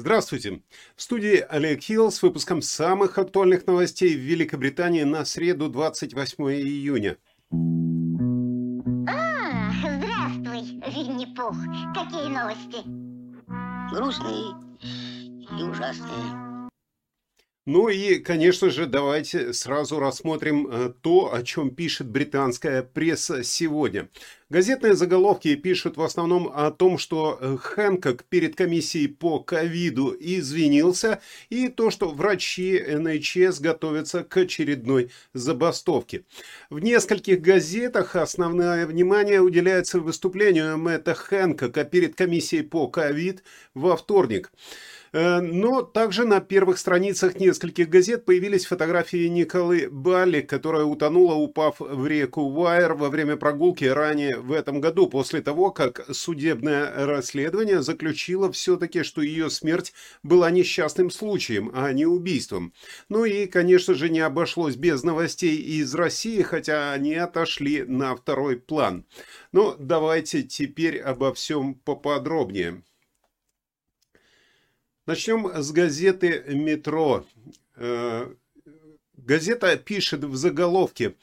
Здравствуйте! В студии Олег Хилл с выпуском самых актуальных новостей в Великобритании на среду 28 июня. А, здравствуй, Винни-Пух. Какие новости? Грустные и ужасные. Ну и, конечно же, давайте сразу рассмотрим э, то, о чем пишет британская пресса сегодня. Газетные заголовки пишут в основном о том, что э, Хэнкок перед комиссией по ковиду извинился, и то, что врачи НХС готовятся к очередной забастовке. В нескольких газетах основное внимание уделяется выступлению Мэтта Хэнкока перед комиссией по ковид во вторник. Э, но также на первых страницах нескольких газет появились фотографии Николы Балли, которая утонула, упав в реку Вайер во время прогулки ранее в этом году, после того, как судебное расследование заключило все-таки, что ее смерть была несчастным случаем, а не убийством. Ну и, конечно же, не обошлось без новостей из России, хотя они отошли на второй план. Но давайте теперь обо всем поподробнее. Начнем с газеты «Метро». Э, газета пишет в заголовке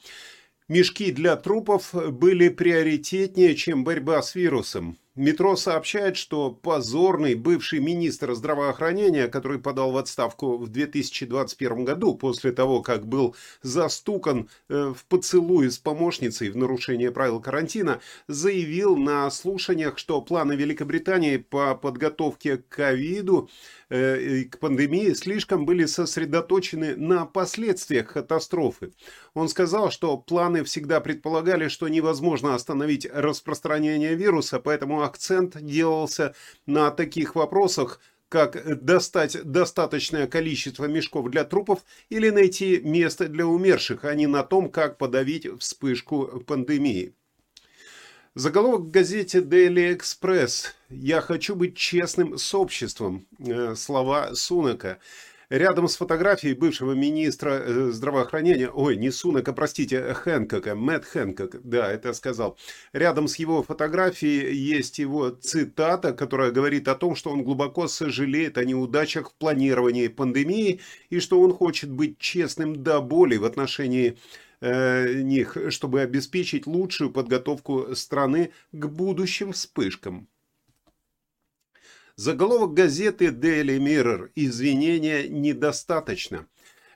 «Мешки для трупов были приоритетнее, чем борьба с вирусом». Метро сообщает, что позорный бывший министр здравоохранения, который подал в отставку в 2021 году после того, как был застукан э, в поцелуе с помощницей в нарушение правил карантина, заявил на слушаниях, что планы Великобритании по подготовке к ковиду э, к пандемии слишком были сосредоточены на последствиях катастрофы. Он сказал, что планы всегда предполагали, что невозможно остановить распространение вируса, поэтому акцент делался на таких вопросах, как достать достаточное количество мешков для трупов или найти место для умерших, а не на том, как подавить вспышку пандемии. Заголовок в газете Daily Express «Я хочу быть честным с обществом» э, слова Сунака. Рядом с фотографией бывшего министра э, здравоохранения, ой, не Сунака, простите, Хэнкока, Мэтт Хэнкок, да, это сказал. Рядом с его фотографией есть его цитата, которая говорит о том, что он глубоко сожалеет о неудачах в планировании пандемии и что он хочет быть честным до боли в отношении э, них, чтобы обеспечить лучшую подготовку страны к будущим вспышкам. Заголовок газеты Daily Mirror «Извинения недостаточно».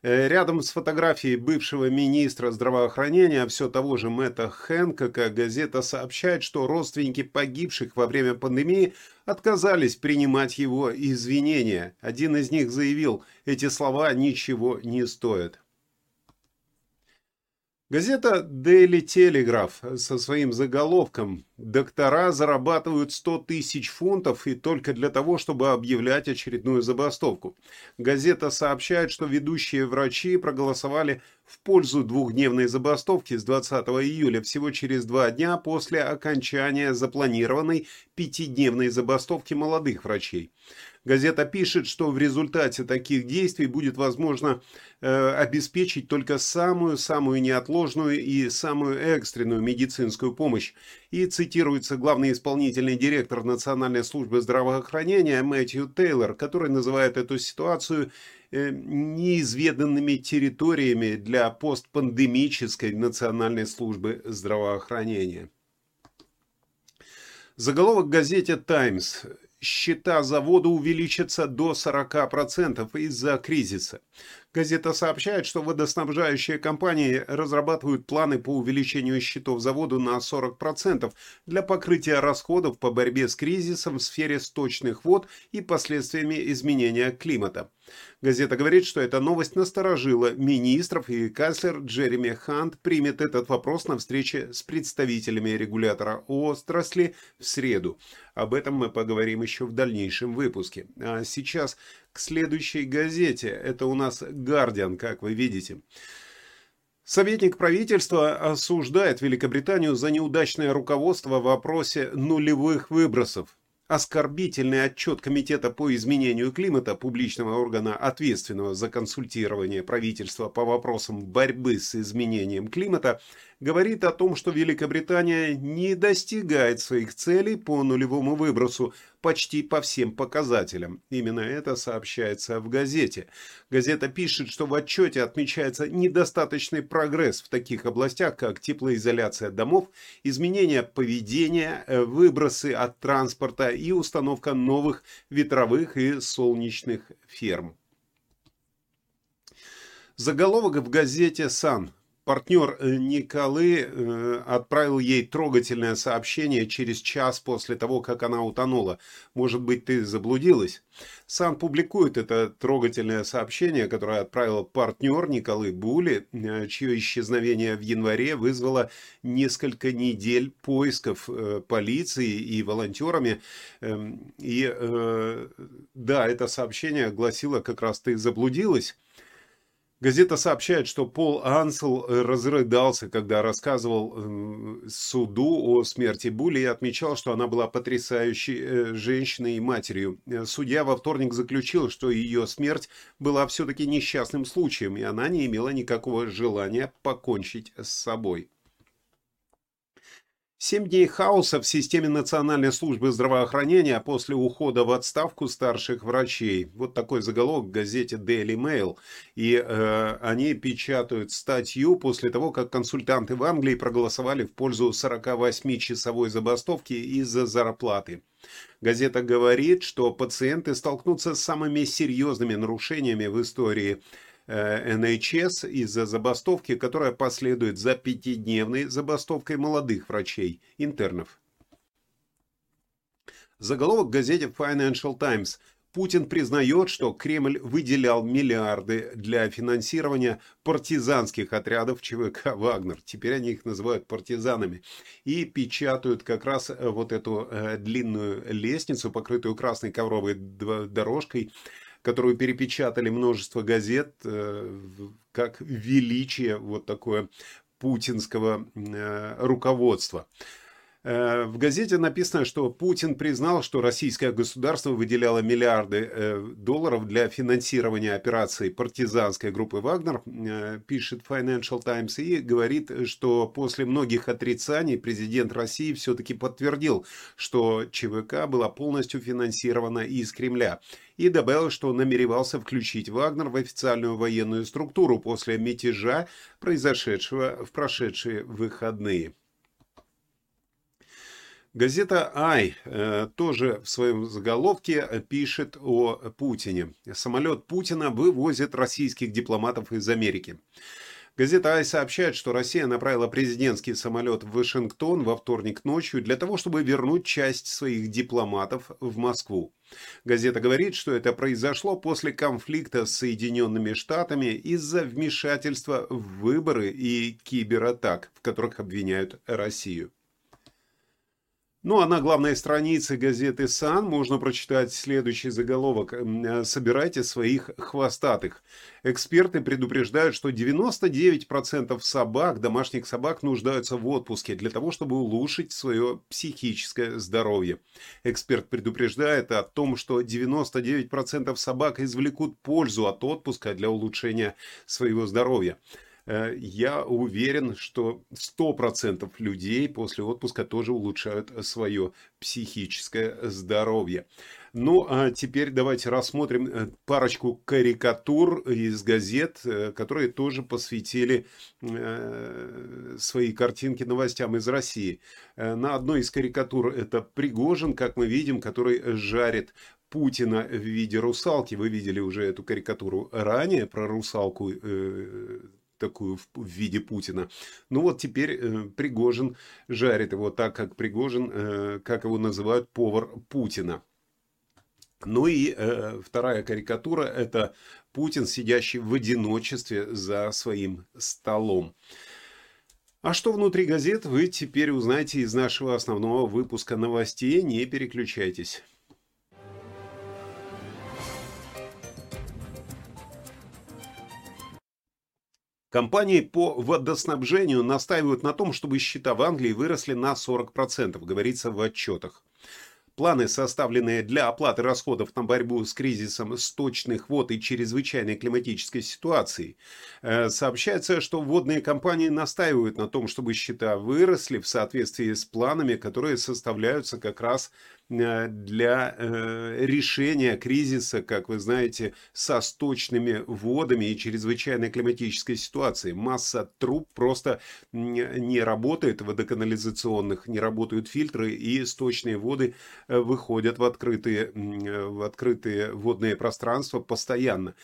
Э, рядом с фотографией бывшего министра здравоохранения, все того же Мэтта Хэнкока, газета сообщает, что родственники погибших во время пандемии отказались принимать его извинения. Один из них заявил, эти слова ничего не стоят. Газета Daily Telegraph со своим заголовком «Доктора зарабатывают 100 тысяч фунтов и только для того, чтобы объявлять очередную забастовку». Газета сообщает, что ведущие врачи проголосовали в пользу двухдневной забастовки с 20 июля, всего через два дня после окончания запланированной пятидневной забастовки молодых врачей. Газета пишет, что в результате таких действий будет возможно э, обеспечить только самую-самую неотложную и самую экстренную медицинскую помощь. И цитируется главный исполнительный директор Национальной службы здравоохранения Мэтью Тейлор, который называет эту ситуацию э, неизведанными территориями для постпандемической Национальной службы здравоохранения. Заголовок в газете «Таймс» счета завода увеличатся до 40% из-за кризиса. Газета сообщает, что водоснабжающие компании разрабатывают планы по увеличению счетов заводу на 40% для покрытия расходов по борьбе с кризисом в сфере сточных вод и последствиями изменения климата. Газета говорит, что эта новость насторожила министров, и канцлер Джереми Хант примет этот вопрос на встрече с представителями регулятора отрасли в среду. Об этом мы поговорим еще в дальнейшем выпуске. А сейчас к следующей газете. Это у нас «Гардиан», как вы видите. Советник правительства осуждает Великобританию за неудачное руководство в вопросе нулевых выбросов. Оскорбительный отчет Комитета по изменению климата, публичного органа, ответственного за консультирование правительства по вопросам борьбы с изменением климата, говорит о том, что Великобритания не достигает своих целей по нулевому выбросу, почти по всем показателям. Именно это сообщается в газете. Газета пишет, что в отчете отмечается недостаточный прогресс в таких областях, как теплоизоляция домов, изменение поведения, э, выбросы от транспорта и установка новых ветровых и солнечных ферм. Заголовок в газете «Сан». Партнер э, Николы э, отправил ей трогательное сообщение через час после того, как она утонула. Может быть, ты заблудилась? Сан публикует это трогательное сообщение, которое отправил партнер Николы Були, э, чье исчезновение в январе вызвало несколько недель поисков полиции и волонтерами. Эм, и да, это сообщение гласило как раз «ты заблудилась». Газета сообщает, что Пол Ансел э, разрыдался, когда рассказывал э, суду о смерти Були и отмечал, что она была потрясающей э, женщиной и матерью. Судья во вторник заключил, что ее смерть была все-таки несчастным случаем, и она не имела никакого желания покончить с собой. Семь дней хаоса в системе Национальной службы здравоохранения после ухода в отставку старших врачей. Вот такой заголовок в газете Daily Mail. И э, они печатают статью после того, как консультанты в Англии проголосовали в пользу 48-часовой забастовки из-за зарплаты. Газета говорит, что пациенты столкнутся с самыми серьезными нарушениями в истории НХС из-за забастовки, которая последует за пятидневной забастовкой молодых врачей, интернов. Заголовок газете Financial Times. Путин признает, что Кремль выделял миллиарды для финансирования партизанских отрядов ЧВК «Вагнер». Теперь они их называют партизанами. И печатают как раз вот эту э, длинную лестницу, покрытую красной ковровой дорожкой, которую перепечатали множество газет, э, как величие вот такое путинского э, руководства. Э, в газете написано, что Путин признал, что российское государство выделяло миллиарды э, долларов для финансирования операций партизанской группы «Вагнер», э, пишет Financial Times, и говорит, что после многих отрицаний президент России все-таки подтвердил, что ЧВК была полностью финансирована из Кремля, и добавил, что намеревался включить «Вагнер» в официальную военную структуру после мятежа, произошедшего в прошедшие выходные. Газета «Ай» э, тоже в своем заголовке пишет о Путине. Самолет Путина вывозит российских дипломатов из Америки. Газета «Ай» сообщает, что Россия направила президентский самолет в Вашингтон во вторник ночью для того, чтобы вернуть часть своих дипломатов в Москву. Газета говорит, что это произошло после конфликта с Соединенными Штатами из-за вмешательства в выборы и кибератак, в которых обвиняют Россию. Ну а на главной странице газеты «Сан» можно прочитать следующий заголовок э, «Собирайте своих хвостатых». Эксперты предупреждают, что 99% собак, домашних собак, нуждаются в отпуске для того, чтобы улучшить свое психическое здоровье. Эксперт предупреждает о том, что 99% собак извлекут пользу от отпуска для улучшения своего здоровья. Э, я уверен, что 100% людей после отпуска тоже улучшают свое психическое здоровье. Ну, а теперь давайте рассмотрим э, парочку карикатур из газет, э, которые тоже посвятили свои картинки новостям из России. На одной из карикатур это Пригожин, как мы видим, который жарит Путина в виде русалки. Вы видели уже эту карикатуру ранее про русалку такую в, виде Путина. Ну вот теперь э, Пригожин жарит его так, как Пригожин, э, как его называют, повар Путина. Ну и э, вторая карикатура – это Путин, сидящий в одиночестве за своим столом. А что внутри газет, вы теперь узнаете из нашего основного выпуска новостей. Не переключайтесь. Компании по водоснабжению настаивают на том, чтобы счета в Англии выросли на 40%, говорится в отчетах. Планы, составленные для оплаты расходов на борьбу с кризисом сточных вод и чрезвычайной климатической ситуацией, э, сообщается, что водные компании настаивают на том, чтобы счета выросли в соответствии с планами, которые составляются как раз для э, решения кризиса, как вы знаете, со сточными водами и чрезвычайной климатической ситуацией. Масса труб просто не работает, водоканализационных не работают фильтры, и сточные воды выходят в открытые, в открытые водные пространства постоянно.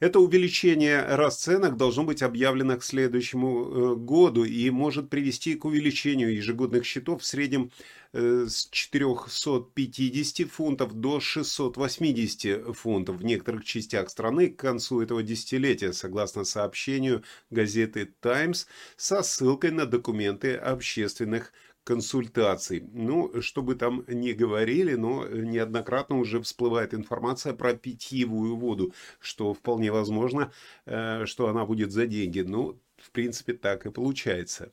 Это увеличение расценок должно быть объявлено к следующему э, году и может привести к увеличению ежегодных счетов в среднем э, с 450 фунтов до 680 фунтов в некоторых частях страны к концу этого десятилетия, согласно сообщению газеты «Таймс» со ссылкой на документы общественных консультаций. Ну, что бы там ни говорили, но неоднократно уже всплывает информация про питьевую воду, что вполне возможно, э, что она будет за деньги. Ну, в принципе, так и получается.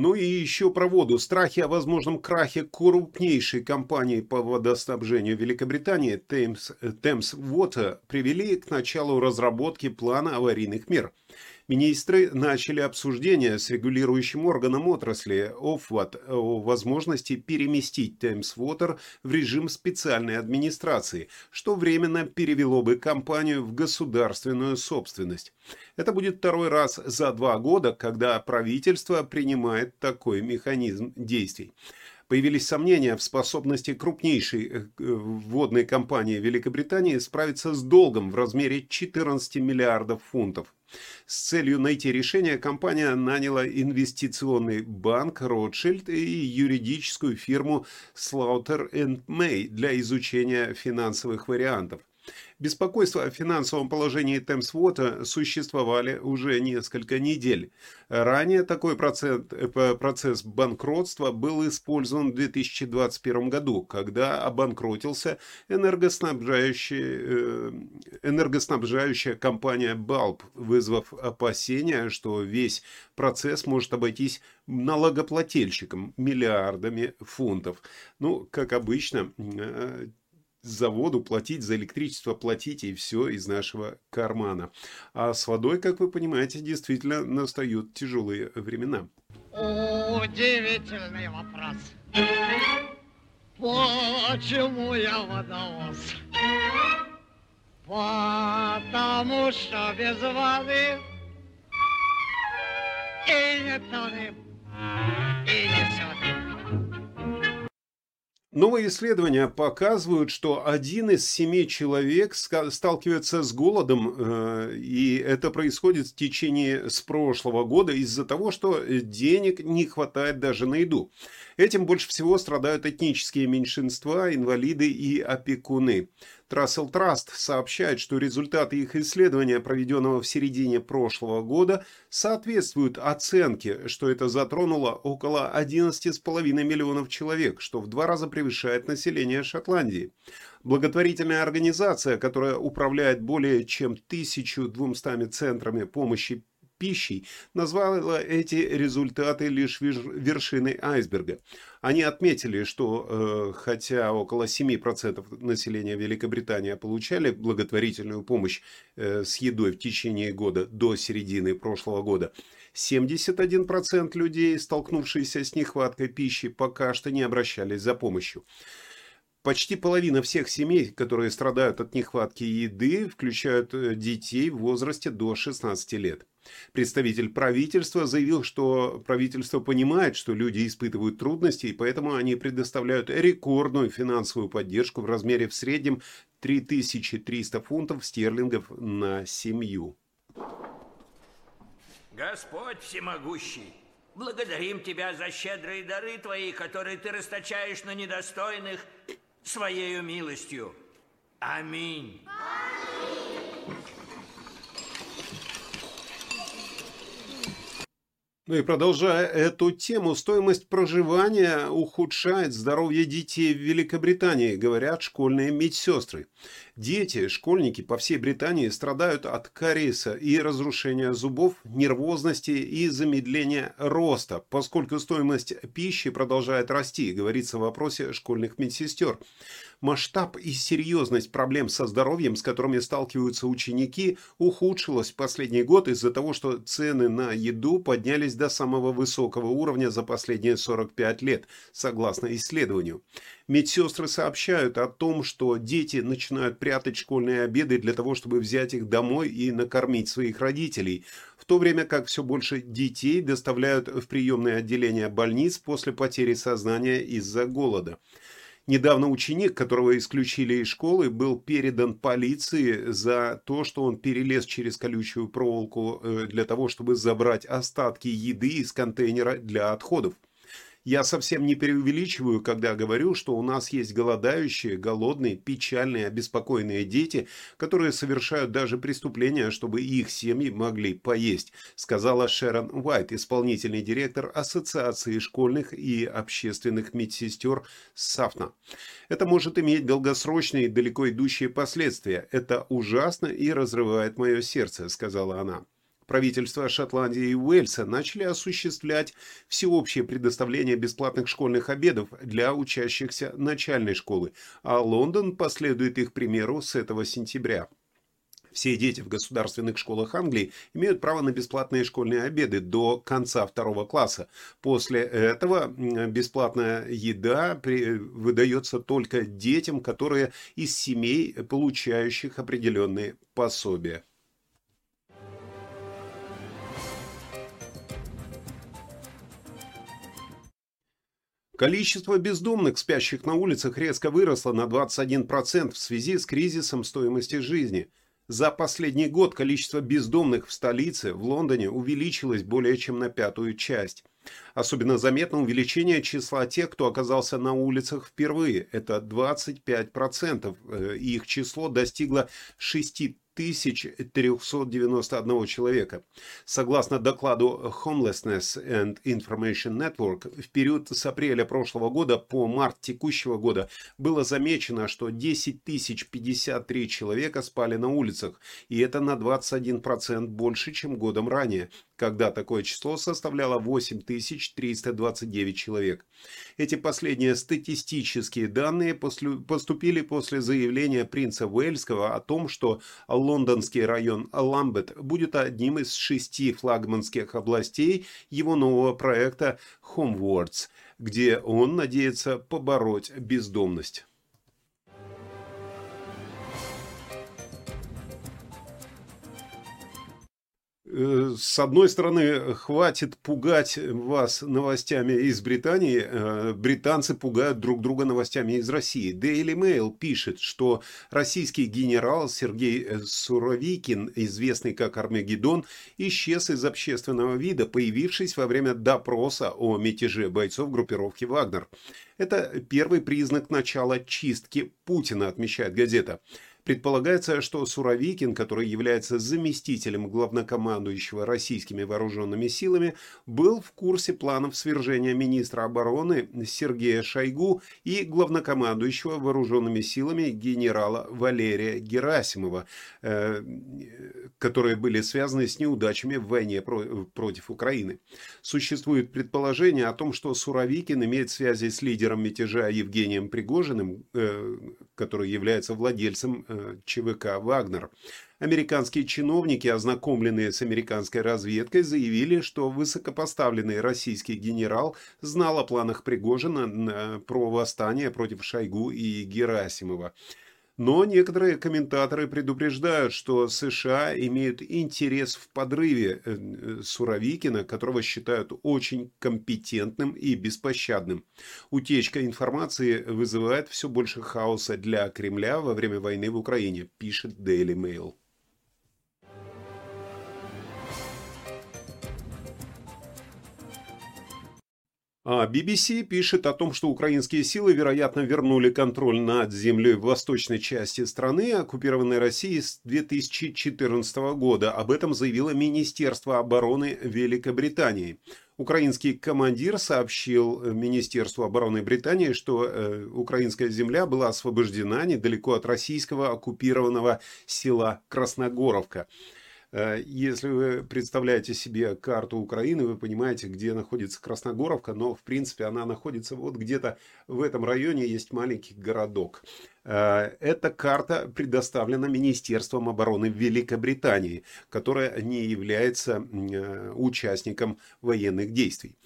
Ну и еще про воду. Страхи о возможном крахе крупнейшей компании по водоснабжению Великобритании Thames, Thames Water привели к началу разработки плана аварийных мер – Министры начали обсуждение с регулирующим органом отрасли ОФВАТ о возможности переместить Water в режим специальной администрации, что временно перевело бы компанию в государственную собственность. Это будет второй раз за два года, когда правительство принимает такой механизм действий появились сомнения в способности крупнейшей э, водной компании Великобритании справиться с долгом в размере 14 миллиардов фунтов. С целью найти решение компания наняла инвестиционный банк Rothschild и юридическую фирму Slaughter May для изучения финансовых вариантов. Беспокойства о финансовом положении Темсвота существовали уже несколько недель. Ранее такой процент, э, процесс банкротства был использован в 2021 году, когда обанкротился энергоснабжающая, э, энергоснабжающая компания Bulb, вызвав опасения, что весь процесс может обойтись налогоплательщикам миллиардами фунтов. Ну, как обычно, э, за воду платить, за электричество платить, и все из нашего кармана. А с водой, как вы понимаете, действительно настают тяжелые времена. Удивительный вопрос. Почему я водовоз? Потому что без воды и не тонем, Новые исследования показывают, что один из семи человек сталкивается с голодом, э, и это происходит в течение с прошлого года из-за того, что денег не хватает даже на еду. Этим больше всего страдают этнические меньшинства, инвалиды и опекуны. Трассел Траст сообщает, что результаты их исследования, проведенного в середине прошлого года, соответствуют оценке, что это затронуло около 11,5 миллионов человек, что в два раза превышает население Шотландии. Благотворительная организация, которая управляет более чем 1200 центрами помощи пищей, назвала эти результаты лишь вершиной айсберга. Они отметили, что э, хотя около 7% населения Великобритании получали благотворительную помощь э, с едой в течение года до середины прошлого года, 71% людей, столкнувшиеся с нехваткой пищи, пока что не обращались за помощью. Почти половина всех семей, которые страдают от нехватки еды, включают э, детей в возрасте до 16 лет. Представитель правительства заявил, что правительство понимает, что люди испытывают трудности, и поэтому они предоставляют рекордную финансовую поддержку в размере в среднем 3300 фунтов стерлингов на семью. Господь всемогущий, благодарим Тебя за щедрые дары Твои, которые Ты расточаешь на недостойных Своею милостью. Аминь. Аминь. Ну и продолжая эту тему, стоимость проживания ухудшает здоровье детей в Великобритании, говорят школьные медсестры. Дети, школьники по всей Британии страдают от кариеса и разрушения зубов, нервозности и замедления роста, поскольку стоимость пищи продолжает расти, говорится в вопросе школьных медсестер. Масштаб и серьезность проблем со здоровьем, с которыми сталкиваются ученики, ухудшилась в последний год из-за того, что цены на еду поднялись до самого высокого уровня за последние 45 лет, согласно исследованию. Медсестры сообщают о том, что дети начинают прятать школьные обеды для того, чтобы взять их домой и накормить своих родителей, в то время как все больше детей доставляют в приемные отделения больниц после потери сознания из-за голода. Недавно ученик, которого исключили из школы, был передан полиции за то, что он перелез через колючую проволоку э, для того, чтобы забрать остатки еды из контейнера для отходов. Я совсем не преувеличиваю, когда говорю, что у нас есть голодающие, голодные, печальные, обеспокоенные дети, которые совершают даже преступления, чтобы их семьи могли поесть, сказала Шерон Уайт, исполнительный директор Ассоциации школьных и общественных медсестер Сафна. Это может иметь долгосрочные и далеко идущие последствия. Это ужасно и разрывает мое сердце, сказала она правительства Шотландии и Уэльса начали осуществлять всеобщее предоставление бесплатных школьных обедов для учащихся начальной школы, а Лондон последует их примеру с этого сентября. Все дети в государственных школах Англии имеют право на бесплатные школьные обеды до конца второго класса. После этого бесплатная еда выдается только детям, которые из семей, получающих определенные пособия. Количество бездомных, спящих на улицах, резко выросло на 21% в связи с кризисом стоимости жизни. За последний год количество бездомных в столице, в Лондоне, увеличилось более чем на пятую часть. Особенно заметно увеличение числа тех, кто оказался на улицах впервые. Это 25%. Э, их число достигло 6 391 человека. Согласно докладу Homelessness and Information Network, в период с апреля прошлого года по март текущего года было замечено, что 10 053 человека спали на улицах, и это на 21% больше, чем годом ранее когда такое число составляло 8329 человек. Эти последние статистические данные поступили после заявления принца Уэльского о том, что лондонский район Ламбет будет одним из шести флагманских областей его нового проекта Homewards, где он надеется побороть бездомность. С одной стороны, хватит пугать вас новостями из Британии. Э, британцы пугают друг друга новостями из России. Daily Mail пишет, что российский генерал Сергей Суровикин, известный как Армагеддон, исчез из общественного вида, появившись во время допроса о мятеже бойцов группировки «Вагнер». Это первый признак начала чистки Путина, отмечает газета. Предполагается, что Суровикин, который является заместителем главнокомандующего российскими вооруженными силами, был в курсе планов свержения министра обороны Сергея Шойгу и главнокомандующего вооруженными силами генерала Валерия Герасимова, э, которые были связаны с неудачами в войне против Украины. Существует предположение о том, что Суровикин имеет связи с лидером мятежа Евгением Пригожиным, э, который является владельцем э, ЧВК «Вагнер». Американские чиновники, ознакомленные с американской разведкой, заявили, что высокопоставленный российский генерал знал о планах Пригожина про восстание против Шойгу и Герасимова. Но некоторые комментаторы предупреждают, что США имеют интерес в подрыве э, Суровикина, которого считают очень компетентным и беспощадным. Утечка информации вызывает все больше хаоса для Кремля во время войны в Украине, пишет Daily Mail. BBC пишет о том, что украинские силы, вероятно, вернули контроль над землей в восточной части страны, оккупированной Россией с 2014 года. Об этом заявило Министерство обороны Великобритании. Украинский командир сообщил Министерству обороны Британии, что э, украинская земля была освобождена недалеко от российского оккупированного села Красногоровка. Э, если вы представляете себе карту Украины, вы понимаете, где находится Красногоровка, но в принципе она находится вот где-то в этом районе есть маленький городок. Э, эта карта предоставлена Министерством обороны Великобритании, которая не является э, участником военных действий.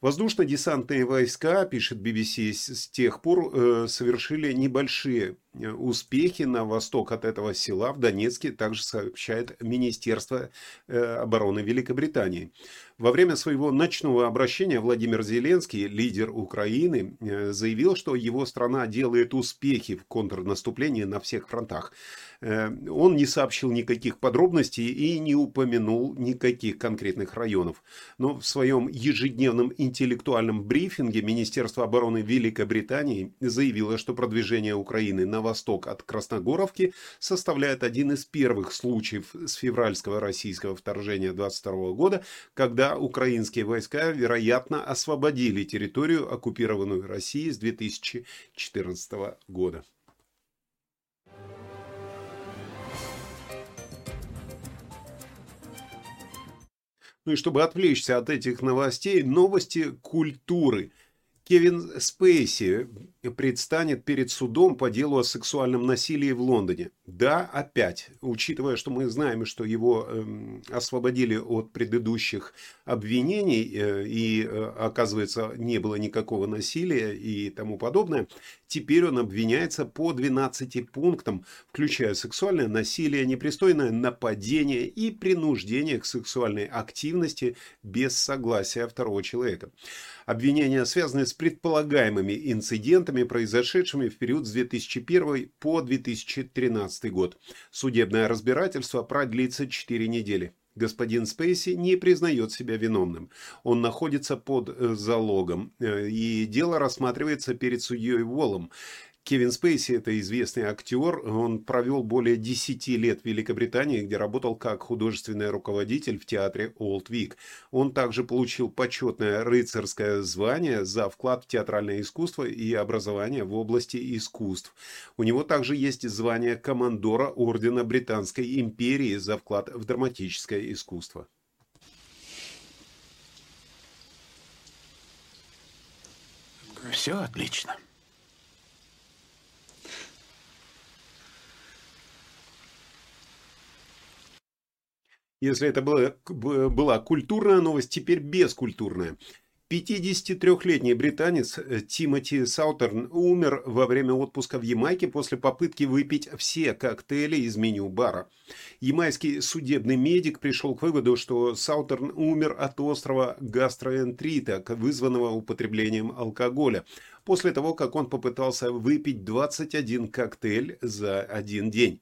Воздушно-десантные войска, пишет BBC, с тех пор совершили небольшие успехи на восток от этого села в Донецке, также сообщает Министерство э, обороны Великобритании. Во время своего ночного обращения Владимир Зеленский, лидер Украины, э, заявил, что его страна делает успехи в контрнаступлении на всех фронтах. Э, он не сообщил никаких подробностей и не упомянул никаких конкретных районов. Но в своем ежедневном интеллектуальном брифинге Министерство обороны Великобритании заявило, что продвижение Украины на восток от Красногоровки составляет один из первых случаев с февральского российского вторжения 22 года, когда украинские войска, вероятно, освободили территорию, оккупированную Россией с 2014 года. Ну и чтобы отвлечься от этих новостей, новости культуры – Кевин Спейси предстанет перед судом по делу о сексуальном насилии в Лондоне. Да, опять, учитывая, что мы знаем, что его э, освободили от предыдущих обвинений э, и, э, оказывается, не было никакого насилия и тому подобное, теперь он обвиняется по 12 пунктам, включая сексуальное насилие, непристойное нападение и принуждение к сексуальной активности без согласия второго человека. Обвинения связаны с предполагаемыми инцидентами, произошедшими в период с 2001 по 2013 год. Судебное разбирательство продлится 4 недели. Господин Спейси не признает себя виновным. Он находится под э, залогом, э, и дело рассматривается перед судьей Уоллом. Кевин Спейси – это известный актер. Он провел более 10 лет в Великобритании, где работал как художественный руководитель в театре Олд Вик. Он также получил почетное рыцарское звание за вклад в театральное искусство и образование в области искусств. У него также есть звание командора Ордена Британской империи за вклад в драматическое искусство. Все отлично. Если это была, была культурная новость, теперь бескультурная. 53-летний британец э, Тимоти Саутерн умер во время отпуска в Ямайке после попытки выпить все коктейли из меню бара. Ямайский судебный медик пришел к выводу, что Саутерн умер от острого гастроэнтрита, вызванного употреблением алкоголя, после того, как он попытался выпить 21 коктейль за один день.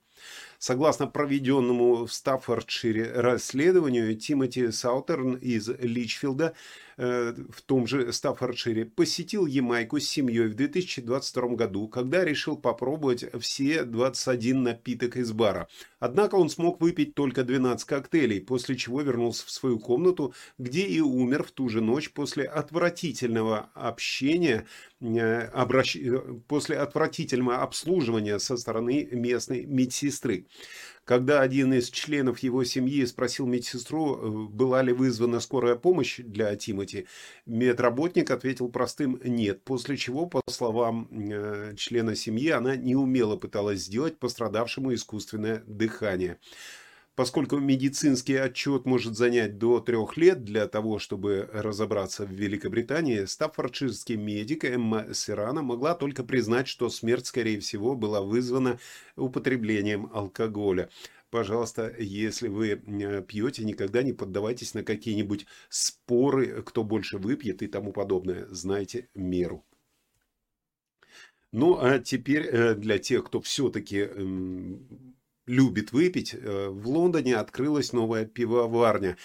Согласно проведенному в Стаффордшире расследованию, Тимоти Саутерн из Личфилда Э, в том же Стаффордшире, посетил Ямайку с семьей в 2022 году, когда решил попробовать все 21 напиток из бара. Однако он смог выпить только 12 коктейлей, после чего вернулся в свою комнату, где и умер в ту же ночь после отвратительного общения, обращ... После отвратительного обслуживания со стороны местной медсестры. Когда один из членов его семьи спросил медсестру, э, была ли вызвана скорая помощь для Тимати, медработник ответил простым «нет», после чего, по словам э, члена семьи, она неумело пыталась сделать пострадавшему искусственное дыхание. Поскольку медицинский отчет может занять до трех лет для того, чтобы разобраться в Великобритании, стаффордширский медик Эмма Сирана могла только признать, что смерть, скорее всего, была вызвана употреблением алкоголя. Пожалуйста, если вы э, пьете, никогда не поддавайтесь на какие-нибудь споры, кто больше выпьет и тому подобное. Знайте меру. Ну, а теперь э, для тех, кто все-таки эм, любит выпить, э, в Лондоне открылась новая пивоварня.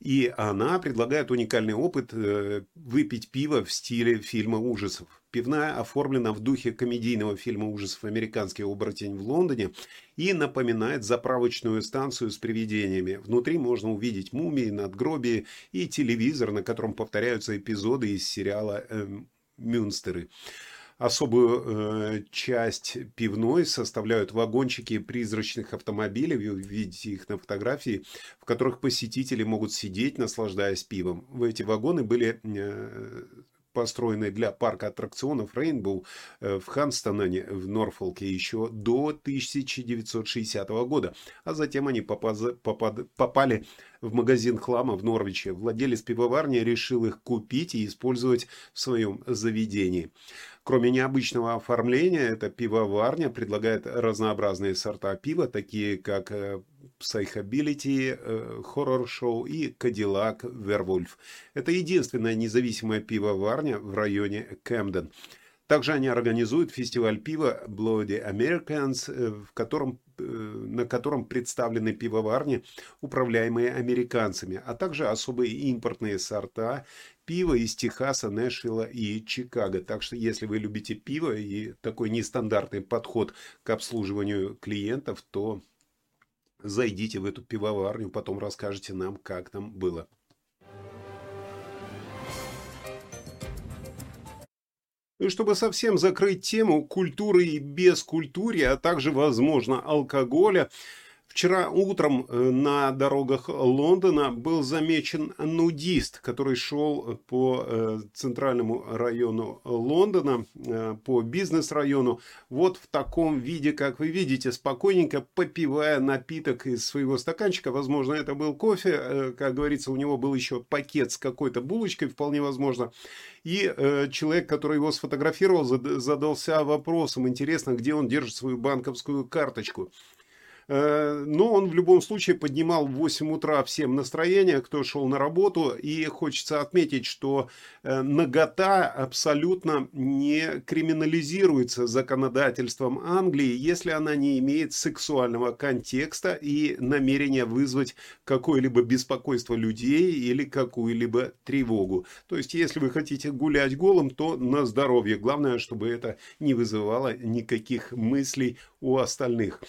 И она предлагает уникальный опыт э, выпить пиво в стиле фильма ужасов. Пивная оформлена в духе комедийного фильма ужасов «Американский оборотень в Лондоне» и напоминает заправочную станцию с привидениями. Внутри можно увидеть мумии, надгробия и телевизор, на котором повторяются эпизоды из сериала э, «Мюнстеры». Особую э, часть пивной составляют вагончики призрачных автомобилей, вы видите их на фотографии, в которых посетители могут сидеть, наслаждаясь пивом. В эти вагоны были э, построенный для парка аттракционов Rainbow э, в Ханстоне в Норфолке еще до 1960 года. А затем они попали в магазин хлама в Норвиче. Владелец пивоварни решил их купить и использовать в своем заведении. Кроме необычного оформления, эта пивоварня предлагает разнообразные сорта пива, такие как э, Psychability, э, Horror Show и Cadillac Werewolf. Это единственная независимая пивоварня в районе Кэмден. Также они организуют фестиваль пива Bloody Americans, э, в котором, на котором представлены пивоварни, управляемые американцами, а также особые импортные сорта пиво из Техаса, Нэшвилла и Чикаго. Так что, если вы любите пиво и такой нестандартный подход к обслуживанию клиентов, то зайдите в эту пивоварню, потом расскажете нам, как там было. И чтобы совсем закрыть тему культуры и бескультурья, а также, возможно, алкоголя, Вчера утром э, на дорогах Лондона был замечен нудист, который шел по э, центральному району Лондона, э, по бизнес-району, вот в таком виде, как вы видите, спокойненько попивая напиток из своего стаканчика. Возможно, это был кофе, как говорится, у него был еще пакет с какой-то булочкой, вполне возможно. И человек, который его сфотографировал, задался вопросом, интересно, где он держит свою банковскую карточку. Э, но он в любом случае поднимал в 8 утра всем настроение, кто шел на работу. И хочется отметить, что э, нагота абсолютно не криминализируется законодательством Англии, если она не имеет сексуального контекста и намерения вызвать какое-либо беспокойство людей или какую-либо тревогу. То есть, если вы хотите гулять голым, то на здоровье. Главное, чтобы это не вызывало никаких мыслей у остальных.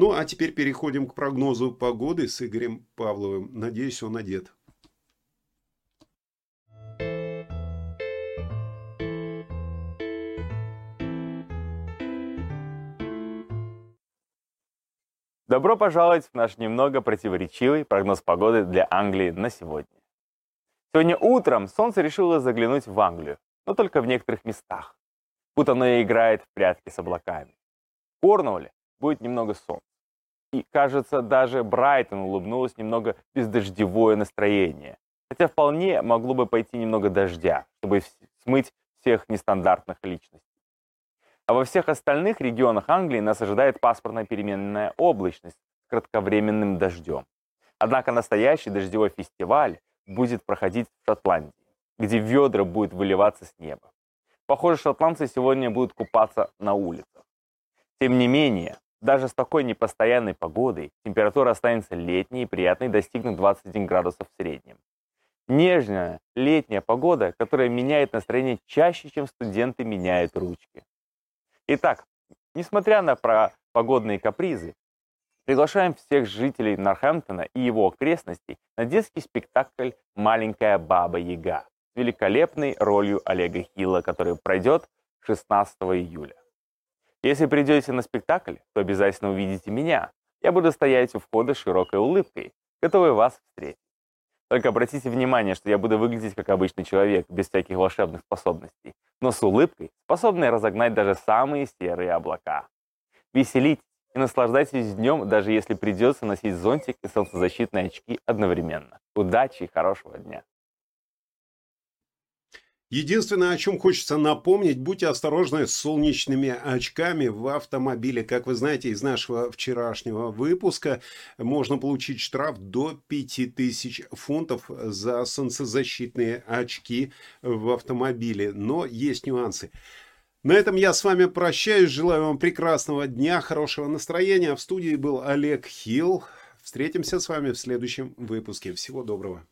Ну, а теперь переходим к прогнозу погоды с Игорем Павловым. Надеюсь, он одет. Добро пожаловать в наш немного противоречивый прогноз погоды для Англии на сегодня. Сегодня утром солнце решило заглянуть в Англию, но только в некоторых местах. Будто оно играет в прятки с облаками. В Корнуолле будет немного солнца. И, кажется, даже Брайтон улыбнулось немного бездождевое настроение. Хотя вполне могло бы пойти немного дождя, чтобы смыть всех нестандартных личностей. А во всех остальных регионах Англии нас ожидает паспортная переменная облачность с кратковременным дождем. Однако настоящий дождевой фестиваль будет проходить в Шотландии, где ведра будет выливаться с неба. Похоже, шотландцы сегодня будут купаться на улицах. Тем не менее, даже с такой непостоянной погодой температура останется летней и приятной, достигнет 21 градусов в среднем. Нежная летняя погода, которая меняет настроение чаще, чем студенты меняют ручки. Итак, несмотря на про погодные капризы, приглашаем всех жителей Норхэмптона и его окрестностей на детский спектакль «Маленькая баба-яга» с великолепной ролью Олега Хилла, который пройдет 16 июля. Если придете на спектакль, то обязательно увидите меня. Я буду стоять у входа широкой улыбкой, готовый вас встретить. Только обратите внимание, что я буду выглядеть как обычный человек, без всяких волшебных способностей, но с улыбкой, способной разогнать даже самые серые облака. Веселитесь и наслаждайтесь днем, даже если придется носить зонтик и солнцезащитные очки одновременно. Удачи и хорошего дня! Единственное, о чем хочется напомнить, будьте осторожны с солнечными очками в автомобиле. Как вы знаете из нашего вчерашнего выпуска, можно получить штраф до 5000 фунтов за солнцезащитные очки в автомобиле. Но есть нюансы. На этом я с вами прощаюсь. Желаю вам прекрасного дня, хорошего настроения. В студии был Олег Хилл. Встретимся с вами в следующем выпуске. Всего доброго.